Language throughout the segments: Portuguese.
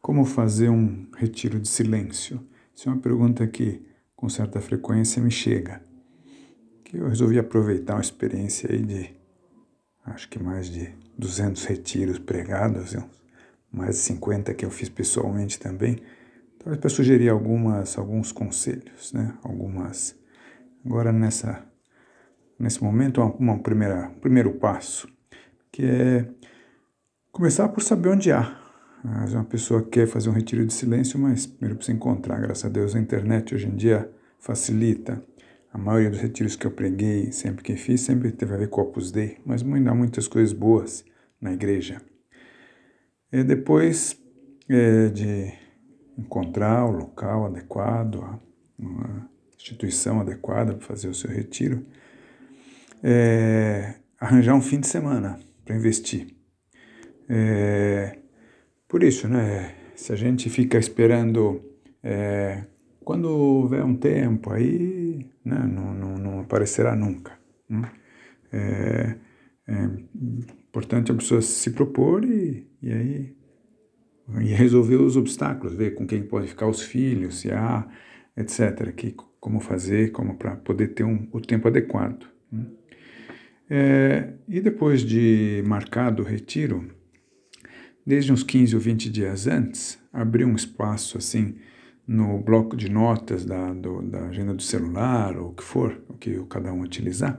Como fazer um retiro de silêncio? Isso é uma pergunta que com certa frequência me chega. Que eu resolvi aproveitar uma experiência aí de acho que mais de 200 retiros pregados, mais de 50 que eu fiz pessoalmente também, talvez para sugerir algumas alguns conselhos, né? Algumas agora nessa nesse momento uma, uma primeira um primeiro passo que é começar por saber onde há mas uma pessoa quer fazer um retiro de silêncio, mas primeiro precisa encontrar. Graças a Deus a internet hoje em dia facilita. A maioria dos retiros que eu preguei, sempre que fiz, sempre teve a ver com Opus Dei, mas ainda há muitas coisas boas na igreja. E depois é, de encontrar o local adequado, uma instituição adequada para fazer o seu retiro, é, arranjar um fim de semana para investir. É, por isso, né, se a gente fica esperando é, quando houver um tempo, aí né, não, não, não aparecerá nunca. Né? É, é importante a pessoa se propor e, e aí e resolver os obstáculos, ver com quem pode ficar os filhos, se há, etc. Que, como fazer, como para poder ter um, o tempo adequado. Né? É, e depois de marcado o retiro, desde uns 15 ou 20 dias antes, abrir um espaço assim no bloco de notas da, do, da agenda do celular, ou o que for, o que cada um utilizar,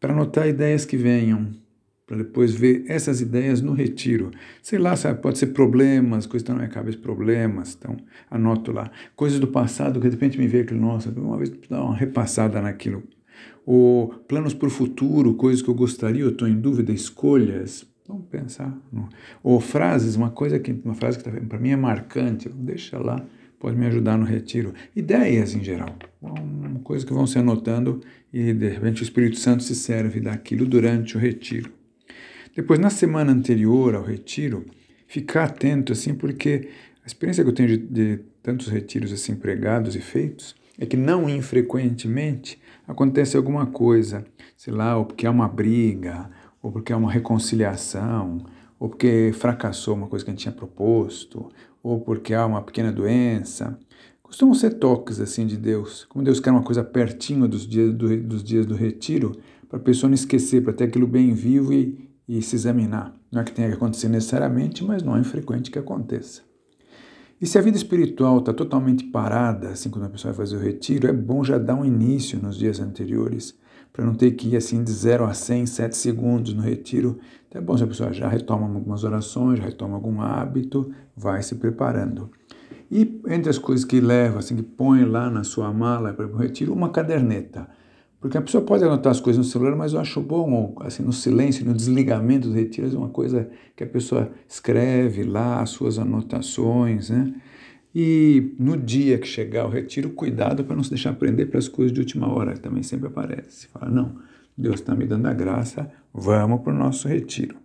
para anotar ideias que venham, para depois ver essas ideias no retiro. Sei lá, sabe, pode ser problemas, coisas que estão na minha cabeça, problemas, então anoto lá. Coisas do passado que de repente me veio aquilo, nossa, uma vez dar uma repassada naquilo. Ou planos para o futuro, coisas que eu gostaria, eu estou em dúvida, escolhas, pensar. Ou frases, uma coisa que uma frase que tá, para mim é marcante, deixa lá, pode me ajudar no retiro. Ideias em geral, uma coisa que vão se anotando e de repente o Espírito Santo se serve daquilo durante o retiro. Depois, na semana anterior ao retiro, ficar atento assim, porque a experiência que eu tenho de, de tantos retiros assim pregados e feitos é que não infrequentemente acontece alguma coisa, sei lá, ou porque há uma briga, ou porque é uma reconciliação, ou porque fracassou uma coisa que a gente tinha proposto, ou porque há uma pequena doença. Costumam ser toques assim de Deus, como Deus quer uma coisa pertinho dos dias do, dos dias do retiro, para a pessoa não esquecer, para ter aquilo bem vivo e, e se examinar. Não é que tenha que acontecer necessariamente, mas não é infrequente que aconteça. E se a vida espiritual está totalmente parada, assim quando a pessoa vai fazer o retiro, é bom já dar um início nos dias anteriores, para não ter que ir assim de 0 a 100 em 7 segundos no retiro. Então é bom se a pessoa já retoma algumas orações, já retoma algum hábito, vai se preparando. E entre as coisas que leva, assim, que põe lá na sua mala para o retiro, uma caderneta. Porque a pessoa pode anotar as coisas no celular, mas eu acho bom, assim, no silêncio, no desligamento dos retiros, uma coisa que a pessoa escreve lá, as suas anotações, né? E no dia que chegar o retiro, cuidado para não se deixar prender para as coisas de última hora, que também sempre aparece. Fala, não, Deus está me dando a graça, vamos para o nosso retiro.